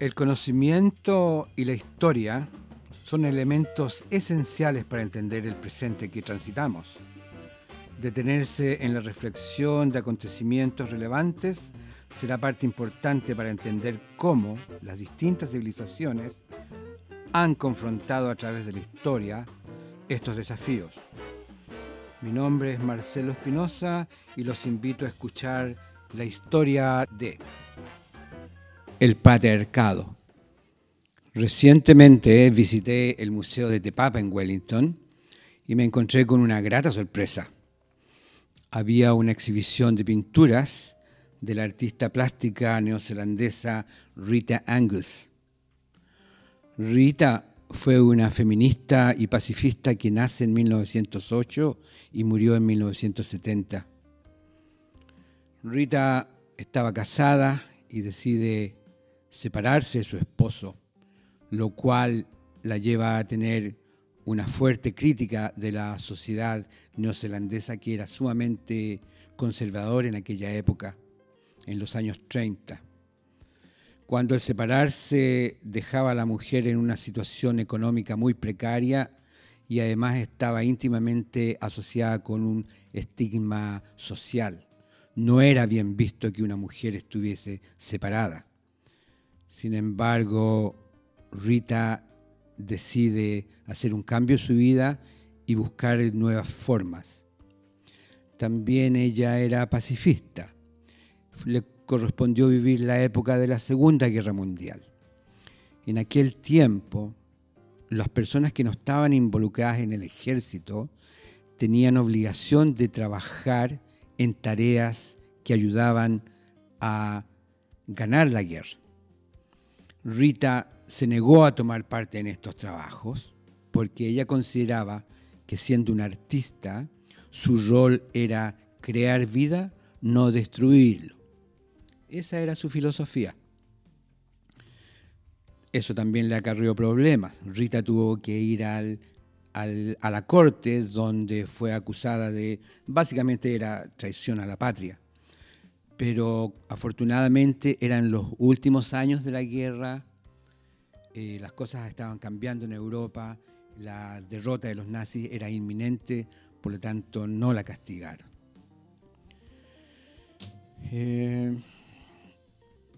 El conocimiento y la historia son elementos esenciales para entender el presente que transitamos. Detenerse en la reflexión de acontecimientos relevantes será parte importante para entender cómo las distintas civilizaciones han confrontado a través de la historia estos desafíos. Mi nombre es Marcelo Espinosa y los invito a escuchar la historia de el patriarcado. Recientemente visité el Museo de Tepapa en Wellington y me encontré con una grata sorpresa. Había una exhibición de pinturas de la artista plástica neozelandesa Rita Angus. Rita fue una feminista y pacifista que nace en 1908 y murió en 1970. Rita estaba casada y decide separarse de su esposo, lo cual la lleva a tener una fuerte crítica de la sociedad neozelandesa que era sumamente conservadora en aquella época, en los años 30. Cuando el separarse dejaba a la mujer en una situación económica muy precaria y además estaba íntimamente asociada con un estigma social. No era bien visto que una mujer estuviese separada. Sin embargo, Rita decide hacer un cambio en su vida y buscar nuevas formas. También ella era pacifista. Le correspondió vivir la época de la Segunda Guerra Mundial. En aquel tiempo, las personas que no estaban involucradas en el ejército tenían obligación de trabajar en tareas que ayudaban a ganar la guerra. Rita se negó a tomar parte en estos trabajos porque ella consideraba que siendo una artista, su rol era crear vida, no destruirlo. Esa era su filosofía. Eso también le acarrió problemas. Rita tuvo que ir a la corte donde fue acusada de, básicamente era traición a la patria pero afortunadamente eran los últimos años de la guerra, eh, las cosas estaban cambiando en Europa, la derrota de los nazis era inminente, por lo tanto no la castigaron. Eh,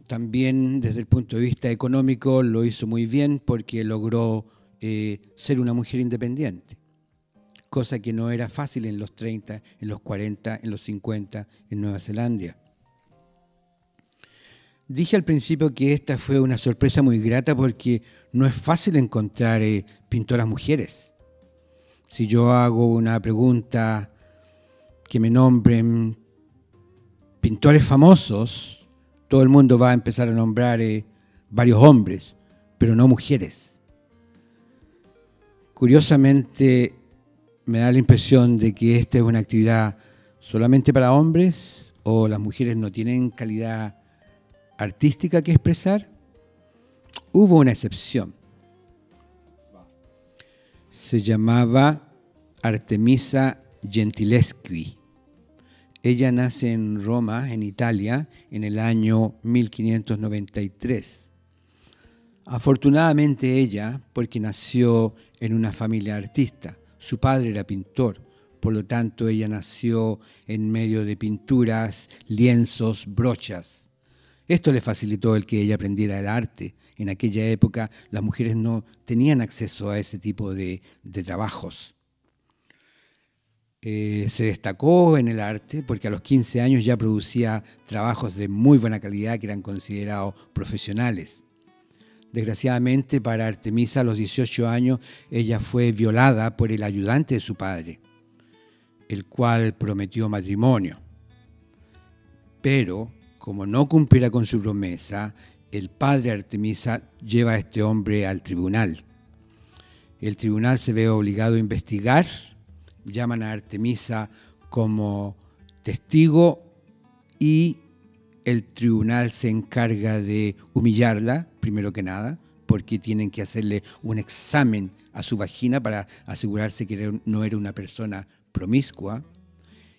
también desde el punto de vista económico lo hizo muy bien porque logró eh, ser una mujer independiente, cosa que no era fácil en los 30, en los 40, en los 50 en Nueva Zelanda. Dije al principio que esta fue una sorpresa muy grata porque no es fácil encontrar eh, pintoras mujeres. Si yo hago una pregunta que me nombren pintores famosos, todo el mundo va a empezar a nombrar eh, varios hombres, pero no mujeres. Curiosamente, me da la impresión de que esta es una actividad solamente para hombres o las mujeres no tienen calidad artística que expresar, hubo una excepción. Se llamaba Artemisa Gentileschi. Ella nace en Roma, en Italia, en el año 1593. Afortunadamente ella, porque nació en una familia artista, su padre era pintor, por lo tanto ella nació en medio de pinturas, lienzos, brochas. Esto le facilitó el que ella aprendiera el arte. En aquella época las mujeres no tenían acceso a ese tipo de, trabajos. Eh, se destacó en el arte porque a los 15 años ya producía trabajos de muy buena calidad que eran considerados profesionales. Desgraciadamente para Artemisa a los 18 años ella fue violada por el ayudante de su padre, el cual prometió matrimonio. Pero como no cumpliera con su promesa, el padre Artemisa lleva a este hombre al tribunal. El tribunal se ve obligado a investigar, llaman a Artemisa como testigo y el tribunal se encarga de humillarla, primero que nada, porque tienen que hacerle un examen a su vagina para asegurarse que no era una persona promiscua,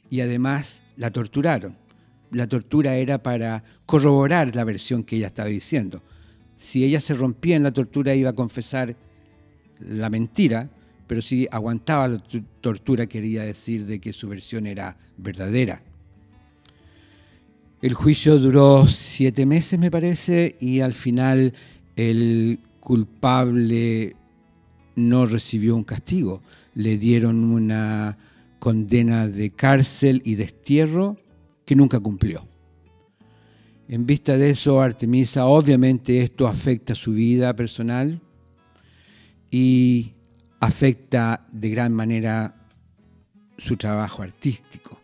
y además la torturaron la tortura era para corroborar la versión que ella estaba diciendo. Si ella se rompía en la tortura iba a confesar la mentira, pero si aguantaba la tortura quería decir de que su versión era verdadera. El juicio duró siete meses, me parece, y al final el culpable no recibió un castigo. Le dieron una condena de cárcel y destierro que nunca cumplió. En vista de eso, Artemisa, obviamente esto afecta su vida personal y afecta de gran manera su trabajo artístico.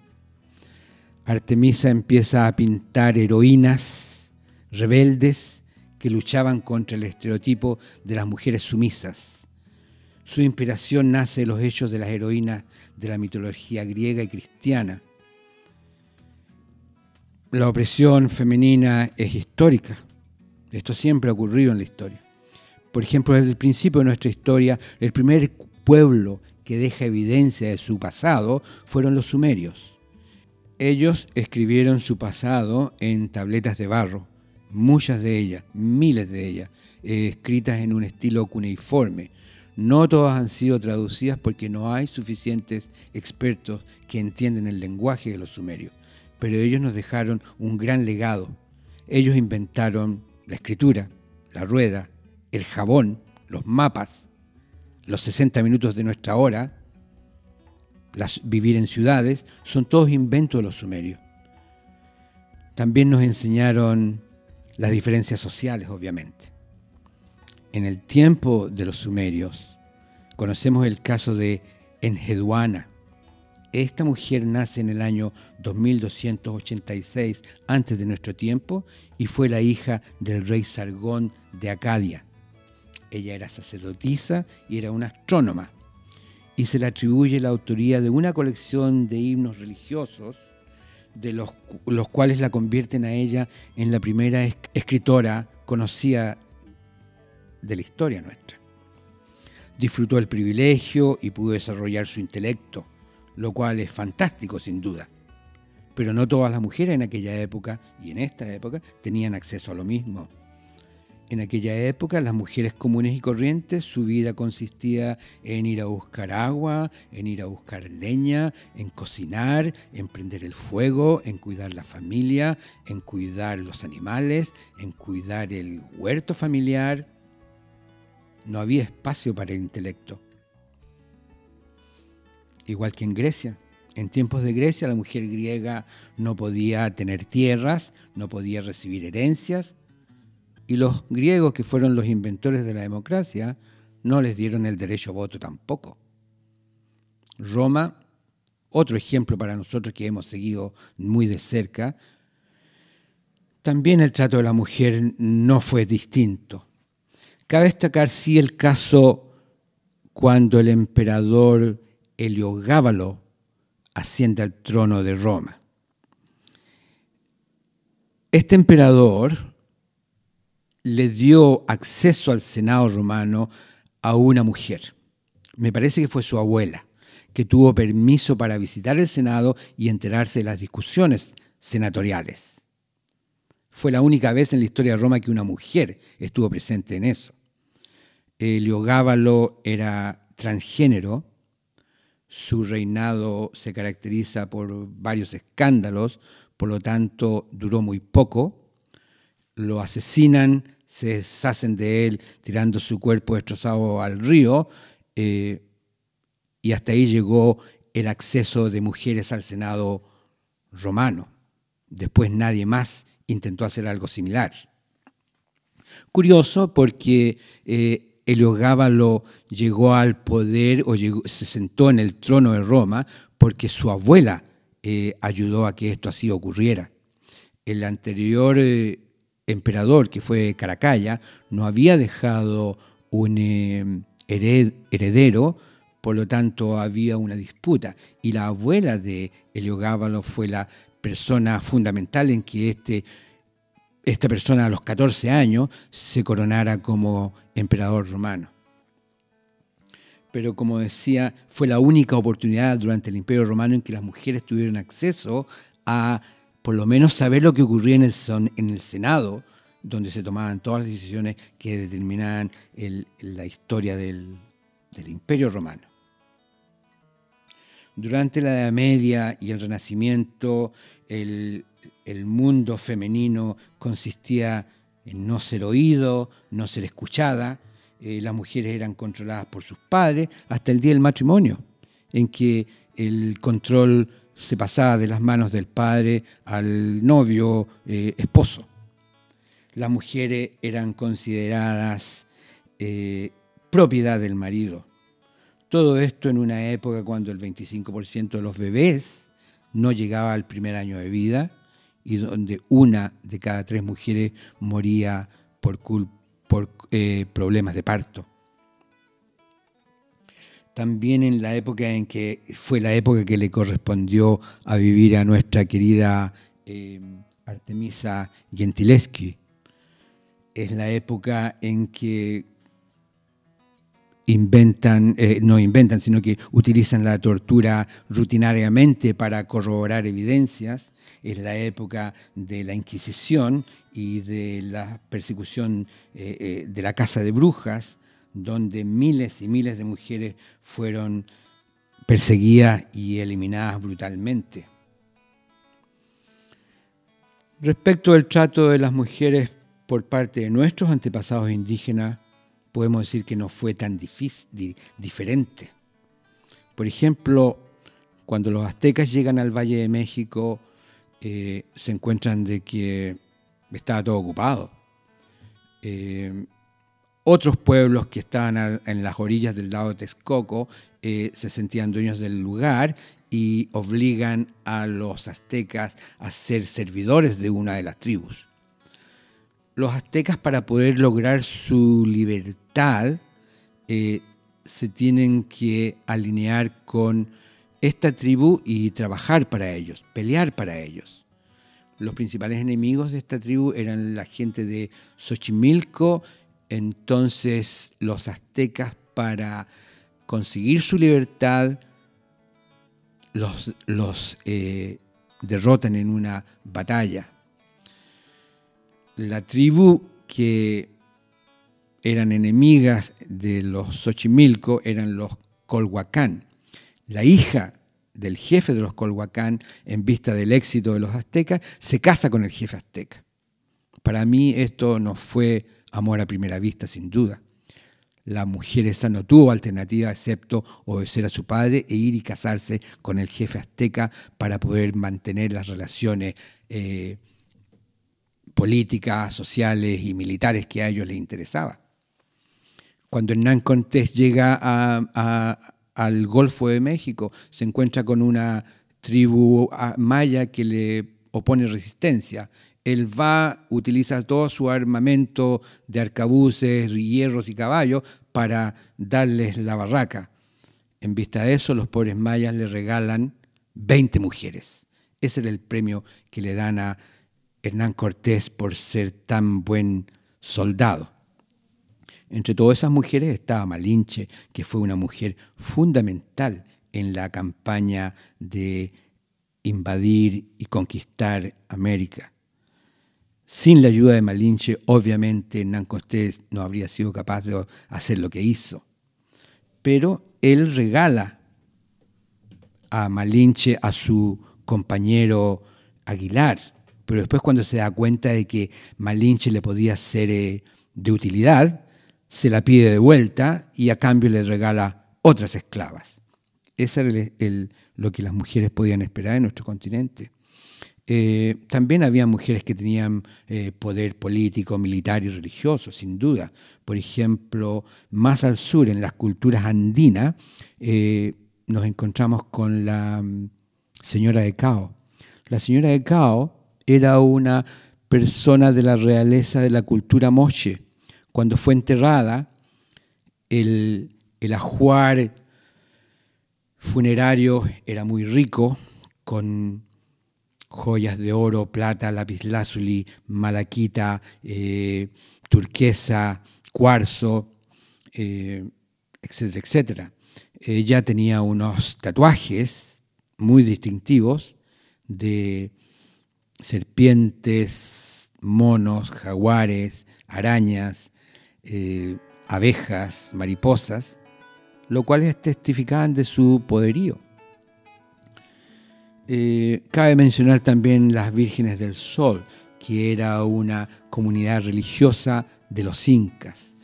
Artemisa empieza a pintar heroínas rebeldes que luchaban contra el estereotipo de las mujeres sumisas. Su inspiración nace de los hechos de las heroínas de la mitología griega y cristiana. La opresión femenina es histórica. Esto siempre ha ocurrido en la historia. Por ejemplo, desde el principio de nuestra historia, el primer pueblo que deja evidencia de su pasado fueron los sumerios. Ellos escribieron su pasado en tabletas de barro, muchas de ellas, miles de ellas, eh, escritas en un estilo cuneiforme. No todas han sido traducidas porque no hay suficientes expertos que entienden el lenguaje de los sumerios, pero ellos nos dejaron un gran legado. Ellos inventaron la escritura, la rueda, el jabón, los mapas, los 60 minutos de nuestra hora, las, vivir en ciudades, son todos inventos de los sumerios. También nos enseñaron las diferencias sociales, obviamente. En el tiempo de los sumerios, conocemos el caso de Enheduana. Esta mujer nace en el año 2286 antes de nuestro tiempo y fue la hija del rey Sargón de Acadia. Ella era sacerdotisa y era una astrónoma. Y se le atribuye la autoría de una colección de himnos religiosos, de los, los cuales la convierten a ella en la primera escritora conocida de la historia nuestra. Disfrutó el privilegio y pudo desarrollar su intelecto, lo cual es fantástico sin duda. Pero no todas las mujeres en aquella época y en esta época tenían acceso a lo mismo. En aquella época, las mujeres comunes y corrientes, su vida consistía en ir a buscar agua, en ir a buscar leña, en cocinar, en prender el fuego, en cuidar la familia, en cuidar los animales, en cuidar el huerto familiar. No había espacio para el intelecto. Igual que en Grecia. En tiempos de Grecia, la mujer griega no podía tener tierras, no podía recibir herencias, y los griegos, que fueron los inventores de la democracia, no les dieron el derecho a voto tampoco. Roma, otro ejemplo para nosotros que hemos seguido muy de cerca, también el trato de la mujer no fue distinto. Cabe destacar sí el caso cuando el emperador Heliogábalo asciende al trono de Roma. Este emperador le dio acceso al Senado romano a una mujer. Me parece que fue su abuela, que tuvo permiso para visitar el Senado y enterarse de las discusiones senatoriales. Fue la única vez en la historia de Roma que una mujer estuvo presente en eso. Heliogábalo era transgénero, su reinado se caracteriza por varios escándalos, por lo tanto duró muy poco, lo asesinan, se deshacen de él tirando su cuerpo destrozado al río, eh, y hasta ahí llegó el acceso de mujeres al Senado romano. Después nadie más intentó hacer algo similar. Curioso porque eh, Heliogábalo llegó al poder o se sentó en el trono de Roma porque su abuela eh, ayudó a que esto así ocurriera. El anterior eh, emperador, que fue Caracalla, no había dejado un eh, heredero, por lo tanto había una disputa. Y la abuela de Heliogábalo fue la persona fundamental en que este, esta persona a los 14 años se coronara como emperador romano. Pero como decía, fue la única oportunidad durante el Imperio Romano en que las mujeres tuvieron acceso a por lo menos saber lo que ocurría en el, en el Senado donde se tomaban todas las decisiones que determinaban la historia del, Imperio Romano. Durante la Edad Media y el Renacimiento, el, mundo femenino consistía no ser oído, no ser escuchada. Eh, las mujeres eran controladas por sus padres hasta el día del matrimonio, en que el control se pasaba de las manos del padre al novio eh, esposo. Las mujeres eran consideradas eh, propiedad del marido. Todo esto en una época cuando el 25% de los bebés no llegaba al primer año de vida y donde una de cada tres mujeres moría por, eh, problemas de parto también en la época en que fue la época que le correspondió a vivir a nuestra querida eh, Artemisa Gentileschi. Es la época en que inventan, eh, no inventan, sino que utilizan la tortura rutinariamente para corroborar evidencias. Es la época de la Inquisición y de la persecución eh, de la Casa de Brujas donde miles y miles de mujeres fueron perseguidas y eliminadas brutalmente. Respecto al trato de las mujeres por parte de nuestros antepasados indígenas, podemos decir que no fue tan diferente. Por ejemplo, cuando los aztecas llegan al Valle de México, eh, se encuentran de que estaba todo ocupado. Eh, otros pueblos que estaban en las orillas del lago Texcoco eh, se sentían dueños del lugar y obligan a los aztecas a ser servidores de una de las tribus. Los aztecas para poder lograr su libertad eh, se tienen que alinear con esta tribu y trabajar para ellos, pelear para ellos. Los principales enemigos de esta tribu eran la gente de Xochimilco entonces los aztecas para conseguir su libertad los, eh, derrotan en una batalla. La tribu que eran enemigas de los Xochimilco eran los Colhuacán. La hija del jefe de los Colhuacán, en vista del éxito de los aztecas, se casa con el jefe azteca. Para mí esto no fue amor a primera vista, sin duda. La mujer esa no tuvo alternativa excepto obedecer a su padre e ir y casarse con el jefe azteca para poder mantener las relaciones eh, políticas, sociales y militares que a ellos les interesaba. Cuando Hernán Cortés llega al Golfo de México, se encuentra con una tribu maya que le opone resistencia él va, utiliza todo su armamento de arcabuces, hierros y caballos para darles la barraca. En vista de eso, los pobres mayas le regalan 20 mujeres. Ese era el premio que le dan a Hernán Cortés por ser tan buen soldado. Entre todas esas mujeres estaba Malinche, que fue una mujer fundamental en la campaña de invadir y conquistar América. Sin la ayuda de Malinche, obviamente Hernán Cortés no habría sido capaz de hacer lo que hizo. Pero él regala a Malinche a su compañero Aguilar, pero después cuando se da cuenta de que Malinche le podía ser eh, de utilidad, se la pide de vuelta y a cambio le regala otras esclavas. Eso era lo que las mujeres podían esperar en nuestro continente. Eh, también había mujeres que tenían eh, poder político, militar y religioso, sin duda. Por ejemplo, más al sur, en las culturas andinas, eh, nos encontramos con la mm, señora de Cao. La señora de Cao era una persona de la realeza de la cultura moche. Cuando fue enterrada, el, el ajuar funerario era muy rico, con joyas de oro, plata, lapislázuli, malaquita, eh, turquesa, cuarzo, eh, etcétera, etcétera. Ella tenía unos tatuajes muy distintivos de serpientes monos, jaguares, arañas, eh, abejas, mariposas, lo cual testificaban de su poderío. Eh, cabe mencionar también las vírgenes del sol, que era una comunidad religiosa de los incas.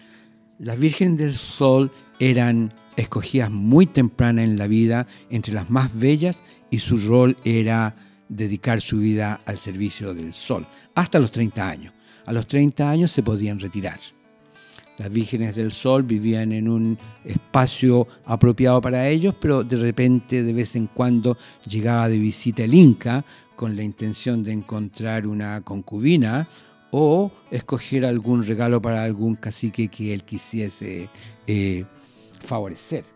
Las vírgenes del sol eran escogidas muy temprana en la vida, entre las más bellas, y su rol era dedicar su vida al servicio del sol, hasta los 30 años. A los 30 años se podían retirar. Las vírgenes del sol vivían en un espacio apropiado para ellos, pero de repente, de vez en cuando, llegaba de visita el Inca con la intención de encontrar una concubina o escoger algún regalo para algún cacique que él quisiese eh, favorecer.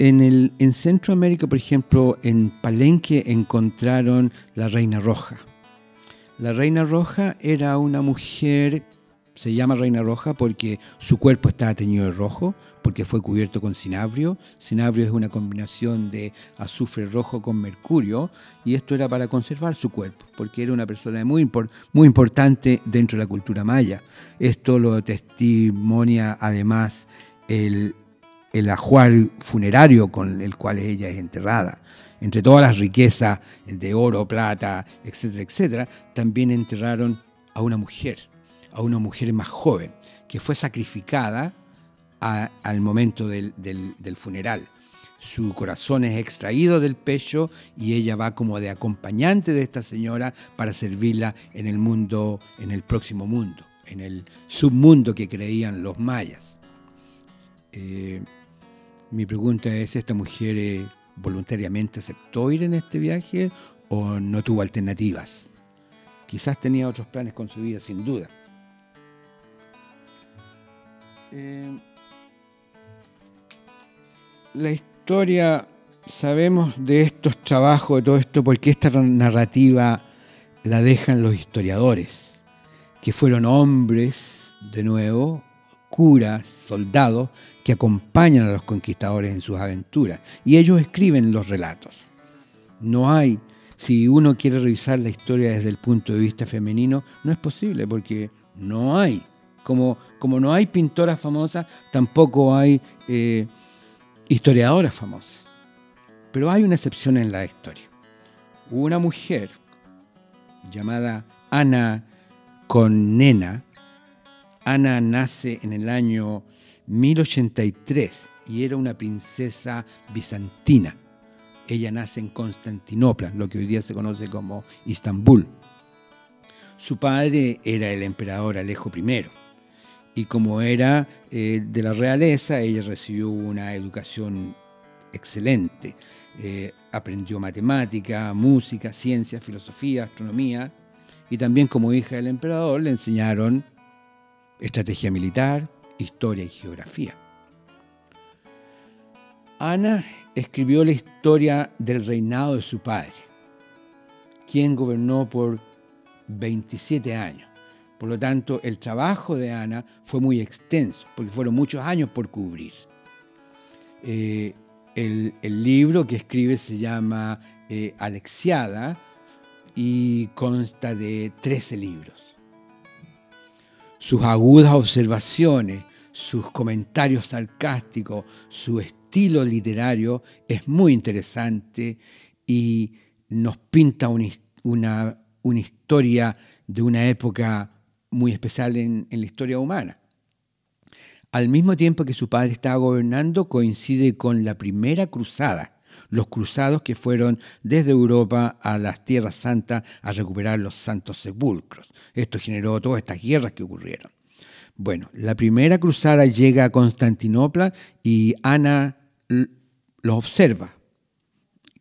En, Centroamérica, por ejemplo, en Palenque encontraron la Reina Roja la Reina Roja era una mujer, se llama Reina Roja porque su cuerpo estaba teñido de rojo, porque fue cubierto con cinabrio. Cinabrio es una combinación de azufre rojo con mercurio y esto era para conservar su cuerpo, porque era una persona muy importante dentro de la cultura maya. Esto lo testimonia además el, el ajuar funerario con el cual ella es enterrada entre todas las riquezas de oro, plata, etcétera, etcétera, también enterraron a una mujer, a una mujer más joven, que fue sacrificada al momento del, funeral. Su corazón es extraído del pecho y ella va como de acompañante de esta señora para servirla en el mundo, en el próximo mundo, en el submundo que creían los mayas. Eh, mi pregunta es, ¿esta mujer eh, voluntariamente aceptó ir en este viaje o no tuvo alternativas. Quizás tenía otros planes con su vida, sin duda. Eh, la historia, sabemos de estos trabajos, de todo esto, porque esta narrativa la dejan los historiadores, que fueron hombres, de nuevo, curas, soldados, que acompañan a los conquistadores en sus aventuras. Y ellos escriben los relatos. No hay, si uno quiere revisar la historia desde el punto de vista femenino, no es posible porque no hay. Como, como no hay pintoras famosas, tampoco hay eh, historiadoras famosas. Pero hay una excepción en la historia. Una mujer llamada Ana Nena Ana nace en el año 1083 y era una princesa bizantina. Ella nace en Constantinopla, lo que hoy día se conoce como Istambul. Su padre era el emperador Alejo I y como era eh, de la realeza, ella recibió una educación excelente. Eh, aprendió matemática, música, ciencia, filosofía, astronomía y también como hija del emperador le enseñaron estrategia militar, historia y geografía. Ana escribió la historia del reinado de su padre, quien gobernó por 27 años. Por lo tanto, el trabajo de Ana fue muy extenso, porque fueron muchos años por cubrir. Eh, el, libro que escribe se llama eh, Alexiada y consta de 13 libros sus agudas observaciones, sus comentarios sarcásticos, su estilo literario es muy interesante y nos pinta una, historia de una época muy especial en, en la historia humana. Al mismo tiempo que su padre estaba gobernando, coincide con la primera cruzada los cruzados que fueron desde Europa a las Tierras Santas a recuperar los santos sepulcros. Esto generó todas estas guerras que ocurrieron. Bueno, la primera cruzada llega a Constantinopla y Ana los observa,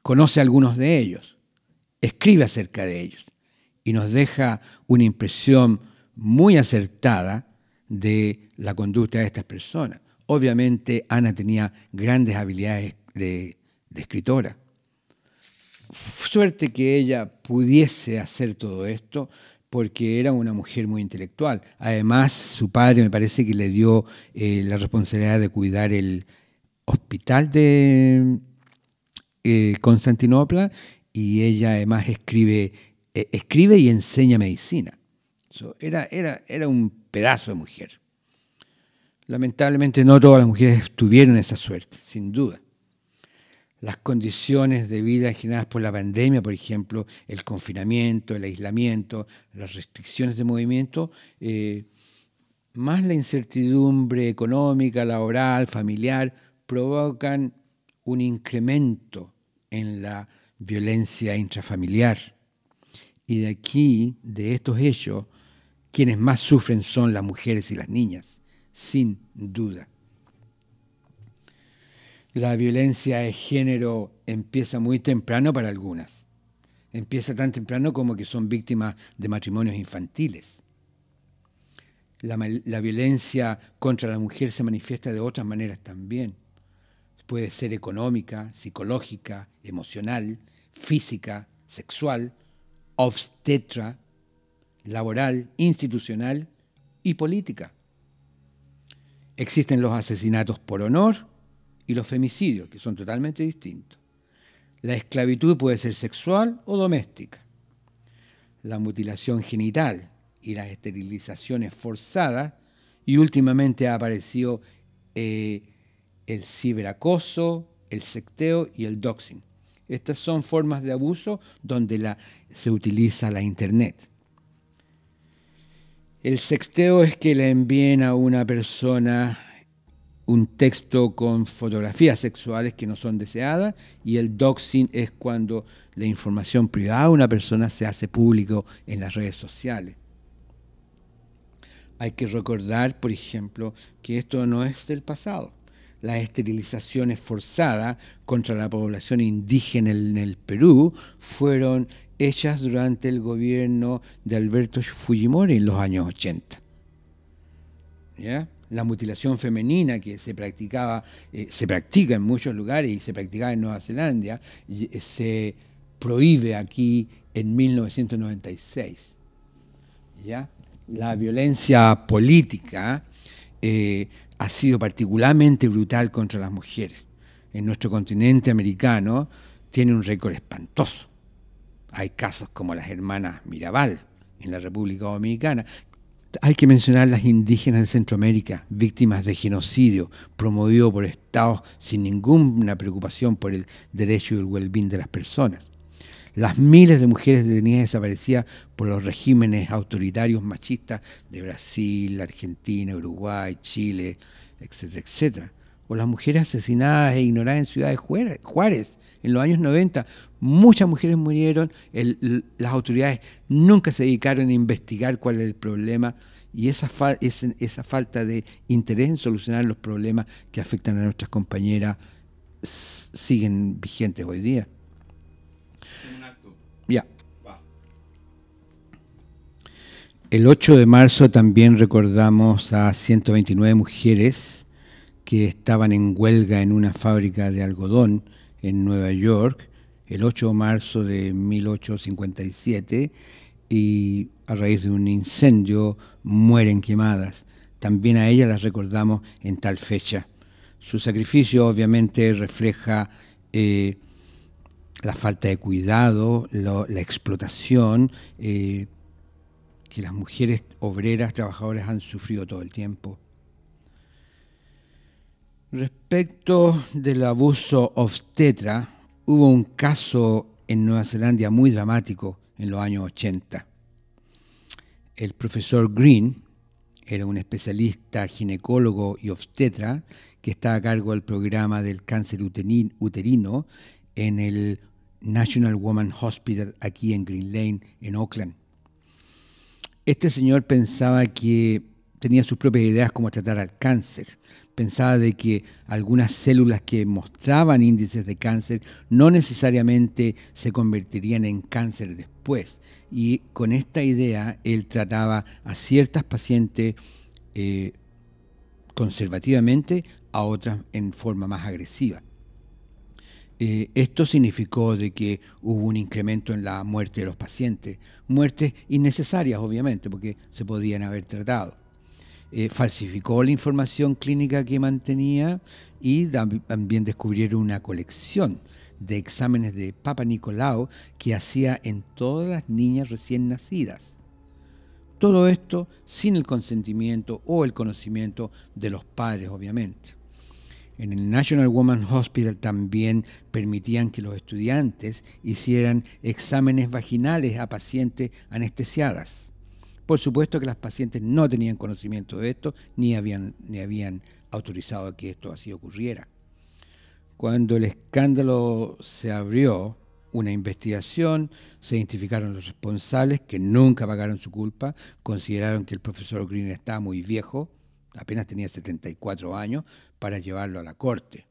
conoce a algunos de ellos, escribe acerca de ellos y nos deja una impresión muy acertada de la conducta de estas personas. Obviamente Ana tenía grandes habilidades de de escritora. Suerte que ella pudiese hacer todo esto porque era una mujer muy intelectual. Además, su padre me parece que le dio eh, la responsabilidad de cuidar el hospital de eh, Constantinopla y ella además escribe eh, escribe y enseña medicina. era, era, era un pedazo de mujer. Lamentablemente no todas las mujeres tuvieron esa suerte, sin duda. Las condiciones de vida generadas por la pandemia, por ejemplo, el confinamiento, el aislamiento, las restricciones de movimiento, eh, más la incertidumbre económica, laboral, familiar, provocan un incremento en la violencia intrafamiliar. Y de aquí, de estos hechos, quienes más sufren son las mujeres y las niñas, sin duda. La violencia de género empieza muy temprano para algunas. Empieza tan temprano como que son víctimas de matrimonios infantiles. La, violencia contra la mujer se manifiesta de otras maneras también. Puede ser económica, psicológica, emocional, física, sexual, obstetra, laboral, institucional y política. Existen los asesinatos por honor y los femicidios, que son totalmente distintos. La esclavitud puede ser sexual o doméstica. La mutilación genital y las esterilizaciones forzadas. Y últimamente ha aparecido eh, el ciberacoso, el secteo y el doxing. Estas son formas de abuso donde se utiliza la Internet. El sexteo es que le envíen a una persona un texto con fotografías sexuales que no son deseadas y el doxing es cuando la información privada de una persona se hace público en las redes sociales. Hay que recordar, por ejemplo, que esto no es del pasado las esterilizaciones forzadas contra la población indígena en el Perú fueron hechas durante el gobierno de Alberto Fujimori en los años 80. La mutilación femenina que se practicaba, eh, se practica en muchos lugares y se practicaba en Nueva Zelanda, eh, se prohíbe aquí en 1996. ¿Ya? La violencia política eh, ha sido particularmente brutal contra las mujeres. En nuestro continente americano tiene un récord espantoso. Hay casos como las hermanas Mirabal en la República Dominicana. Hay que mencionar las indígenas de Centroamérica, víctimas de genocidio promovido por estados sin ninguna preocupación por el derecho y el well-being de las personas las miles de mujeres detenidas desaparecidas por los regímenes autoritarios machistas de Brasil, Argentina, Uruguay, Chile, etcétera, etcétera. O las mujeres asesinadas e ignoradas en Ciudad Juárez en los años 90. Muchas mujeres murieron, las autoridades nunca se dedicaron a investigar cuál es el problema y esa, esa falta de interés en solucionar los problemas que afectan a nuestras compañeras siguen vigentes hoy día. Ya. El 8 de marzo también recordamos a 129 mujeres que estaban en huelga en una fábrica de algodón en Nueva York el 8 de marzo de 1857 y a raíz de un incendio mueren quemadas. También a ellas las recordamos en tal fecha. Su sacrificio obviamente refleja eh, la falta de cuidado, la explotación eh, que las mujeres obreras, trabajadoras han sufrido todo el tiempo. Respecto del abuso obstetra, hubo un caso en Nueva Zelanda muy dramático en los años 80. El profesor Green era un especialista ginecólogo y obstetra que estaba a cargo del programa del cáncer uterino en el National Woman Hospital aquí en Green Lane, en Oakland. Este señor pensaba que tenía sus propias ideas cómo tratar al cáncer. Pensaba de que algunas células que mostraban índices de cáncer no necesariamente se convertirían en cáncer después. Y con esta idea él trataba a ciertas pacientes eh, conservativamente, a otras en forma más agresiva. Eh, esto significó de que hubo un incremento en la muerte de los pacientes, muertes innecesarias obviamente porque se podían haber tratado. Eh, falsificó la información clínica que mantenía y también descubrieron una colección de exámenes de Papa Nicolau que hacía en todas las niñas recién nacidas. Todo esto sin el consentimiento o el conocimiento de los padres, obviamente. En el National Women's Hospital también permitían que los estudiantes hicieran exámenes vaginales a pacientes anestesiadas. Por supuesto que las pacientes no tenían conocimiento de esto ni habían, ni habían autorizado que esto así ocurriera. Cuando el escándalo se abrió, una investigación, se identificaron los responsables que nunca pagaron su culpa, consideraron que el profesor Green estaba muy viejo, apenas tenía 74 años, para llevarlo a la corte.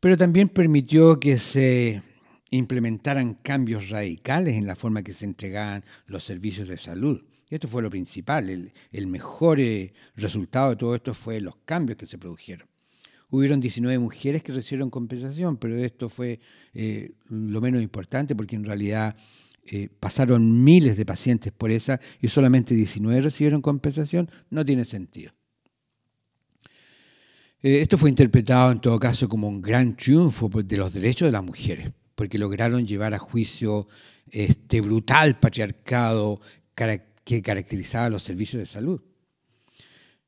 Pero también permitió que se implementaran cambios radicales en la forma que se entregaban los servicios de salud. Esto fue lo principal, el, mejor eh, resultado de todo esto fue los cambios que se produjeron. Hubieron 19 mujeres que recibieron compensación, pero esto fue eh, lo menos importante porque en realidad eh, pasaron miles de pacientes por esa y solamente 19 recibieron compensación, no tiene sentido. Esto fue interpretado en todo caso como un gran triunfo de los derechos de las mujeres, porque lograron llevar a juicio este brutal patriarcado que caracterizaba los servicios de salud.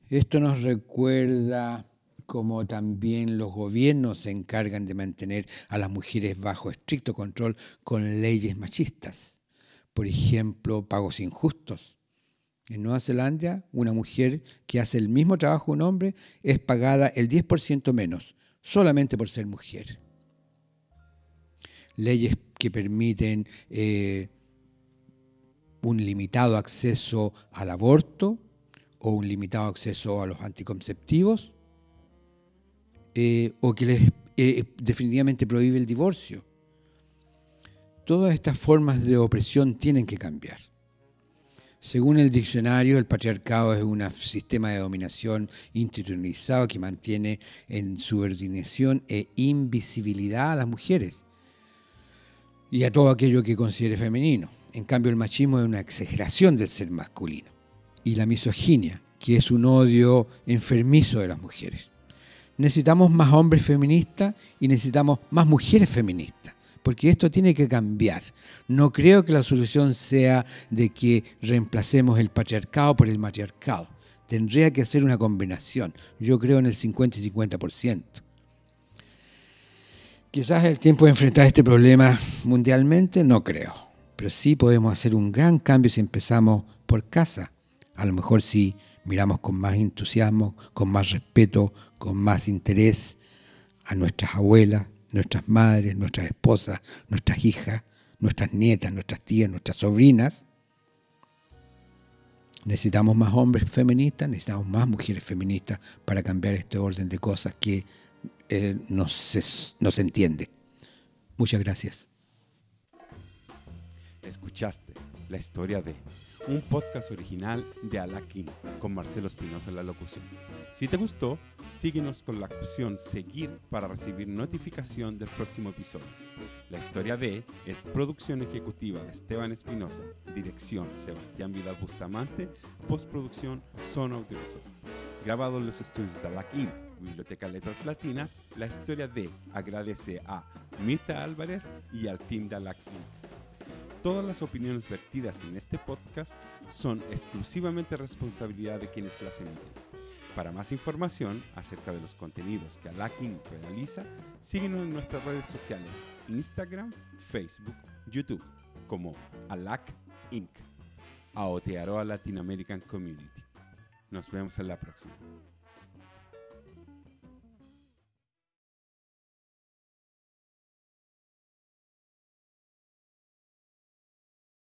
Esto nos recuerda cómo también los gobiernos se encargan de mantener a las mujeres bajo estricto control con leyes machistas. Por ejemplo, pagos injustos, en Nueva Zelanda, una mujer que hace el mismo trabajo que un hombre es pagada el 10% menos, solamente por ser mujer. Leyes que permiten eh, un limitado acceso al aborto o un limitado acceso a los anticonceptivos, eh, o que les eh, definitivamente prohíbe el divorcio. Todas estas formas de opresión tienen que cambiar. Según el diccionario, el patriarcado es un sistema de dominación institucionalizado que mantiene en subordinación e invisibilidad a las mujeres y a todo aquello que considere femenino. En cambio, el machismo es una exageración del ser masculino. Y la misoginia, que es un odio enfermizo de las mujeres. Necesitamos más hombres feministas y necesitamos más mujeres feministas porque esto tiene que cambiar. No creo que la solución sea de que reemplacemos el patriarcado por el matriarcado. Tendría que ser una combinación. Yo creo en el 50 y 50%. Quizás el tiempo de enfrentar este problema mundialmente, no creo. Pero sí podemos hacer un gran cambio si empezamos por casa. A lo mejor si miramos con más entusiasmo, con más respeto, con más interés a nuestras abuelas, nuestras madres, nuestras esposas, nuestras hijas, nuestras nietas, nuestras tías, nuestras sobrinas. Necesitamos más hombres feministas, necesitamos más mujeres feministas para cambiar este orden de cosas que eh, no, se, entiende. Muchas gracias. Escuchaste la historia de un podcast original de Alaquín con Marcelo Espinosa en la locución. Si te gustó, síguenos con la opción seguir para recibir notificación del próximo episodio. La historia de es producción ejecutiva de Esteban Espinosa, dirección Sebastián Vidal Bustamante, postproducción Son Audiovisual. Grabado en los estudios de Alaquín, Biblioteca Letras Latinas, la historia de agradece a Mirta Álvarez y al team de Alaquín. Todas las opiniones vertidas en este podcast son exclusivamente responsabilidad de quienes las emiten. Para más información acerca de los contenidos que Alac Inc. realiza, síguenos en nuestras redes sociales, Instagram, Facebook, YouTube, como Alac Inc. Aotearoa Latin American Community. Nos vemos en la próxima.